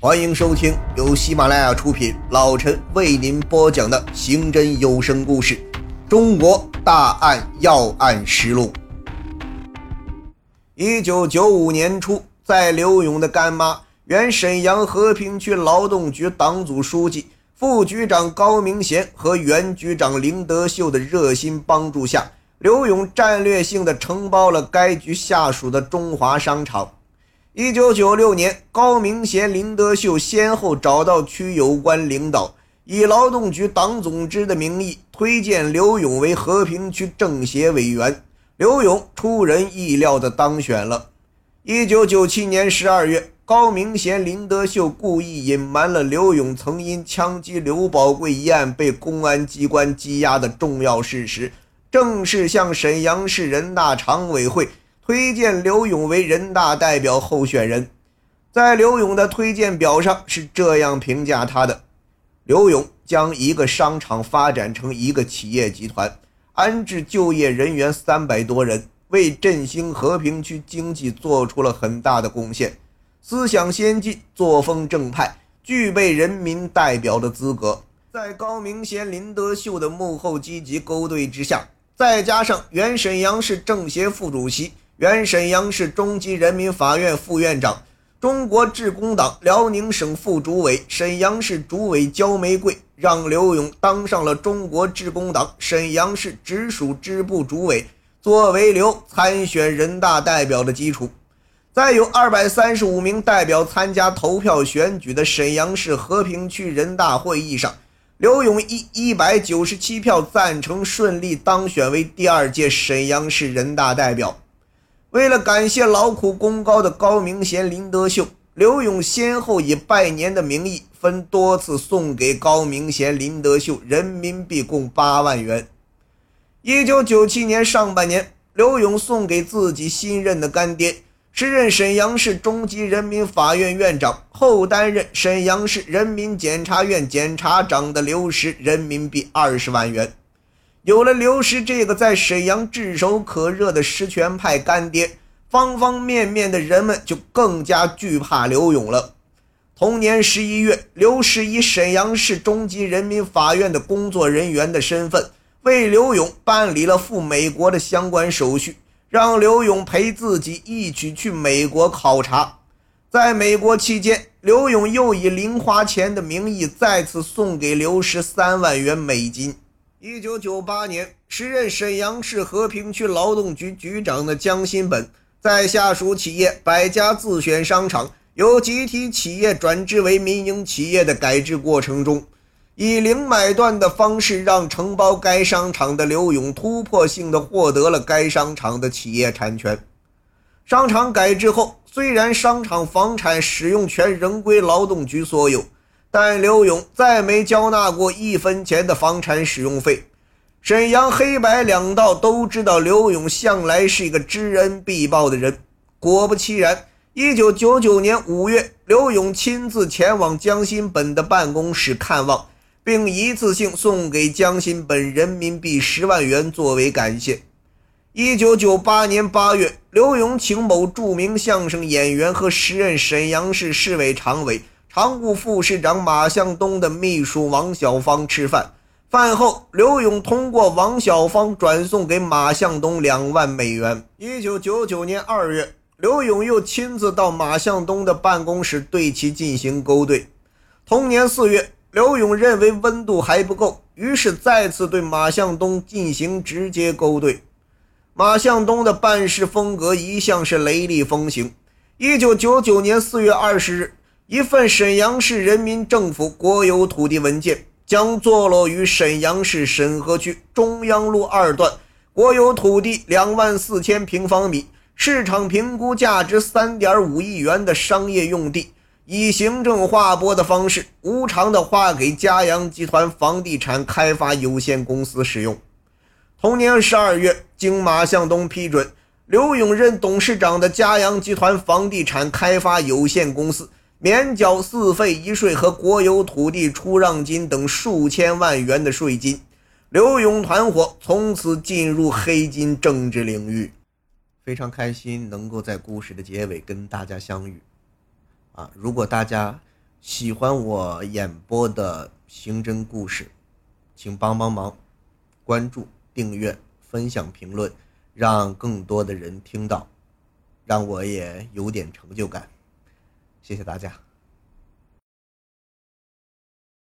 欢迎收听由喜马拉雅出品，老陈为您播讲的刑侦有声故事《中国大案要案实录》。一九九五年初，在刘勇的干妈、原沈阳和平区劳动局党组书记、副局长高明贤和原局长林德秀的热心帮助下，刘勇战略性的承包了该局下属的中华商场。一九九六年，高明贤、林德秀先后找到区有关领导，以劳动局党总支的名义推荐刘勇为和平区政协委员。刘勇出人意料地当选了。一九九七年十二月，高明贤、林德秀故意隐瞒了刘勇曾因枪击刘宝贵一案被公安机关羁押的重要事实，正式向沈阳市人大常委会。推荐刘勇为人大代表候选人，在刘勇的推荐表上是这样评价他的：刘勇将一个商场发展成一个企业集团，安置就业人员三百多人，为振兴和平区经济做出了很大的贡献，思想先进，作风正派，具备人民代表的资格。在高明贤、林德秀的幕后积极勾兑之下，再加上原沈阳市政协副主席。原沈阳市中级人民法院副院长、中国致公党辽宁省副主委、沈阳市主委焦玫瑰，让刘勇当上了中国致公党沈阳市直属支部主委，作为刘参选人大代表的基础。在有二百三十五名代表参加投票选举的沈阳市和平区人大会议上，刘勇以一百九十七票赞成，顺利当选为第二届沈阳市人大代表。为了感谢劳苦功高的高明贤、林德秀，刘勇先后以拜年的名义，分多次送给高明贤、林德秀人民币共八万元。一九九七年上半年，刘勇送给自己新任的干爹，时任沈阳市中级人民法院院长，后担任沈阳市人民检察院检察长的刘石人民币二十万元。有了刘石这个在沈阳炙手可热的实权派干爹，方方面面的人们就更加惧怕刘勇了。同年十一月，刘石以沈阳市中级人民法院的工作人员的身份，为刘勇办理了赴美国的相关手续，让刘勇陪自己一起去美国考察。在美国期间，刘勇又以零花钱的名义再次送给刘石三万元美金。一九九八年，时任沈阳市和平区劳动局局长的江新本，在下属企业百家自选商场由集体企业转制为民营企业的改制过程中，以零买断的方式让承包该商场的刘勇突破性的获得了该商场的企业产权。商场改制后，虽然商场房产使用权仍归劳动局所有。但刘勇再没交纳过一分钱的房产使用费。沈阳黑白两道都知道刘勇向来是一个知恩必报的人。果不其然，一九九九年五月，刘勇亲自前往江新本的办公室看望，并一次性送给江新本人民币十万元作为感谢。一九九八年八月，刘勇请某著名相声演员和时任沈阳市市委常委。常务副市长马向东的秘书王小芳吃饭，饭后刘勇通过王小芳转送给马向东两万美元。一九九九年二月，刘勇又亲自到马向东的办公室对其进行勾兑。同年四月，刘勇认为温度还不够，于是再次对马向东进行直接勾兑。马向东的办事风格一向是雷厉风行。一九九九年四月二十日。一份沈阳市人民政府国有土地文件，将坐落于沈阳市沈河区中央路二段国有土地两万四千平方米，市场评估价值三点五亿元的商业用地，以行政划拨的方式无偿的划给嘉阳集团房地产开发有限公司使用。同年十二月，经马向东批准，刘勇任董事长的嘉阳集团房地产开发有限公司。免缴四费一税和国有土地出让金等数千万元的税金，刘勇团伙从此进入黑金政治领域。非常开心能够在故事的结尾跟大家相遇。啊，如果大家喜欢我演播的刑侦故事，请帮帮忙，关注、订阅、分享、评论，让更多的人听到，让我也有点成就感。谢谢大家。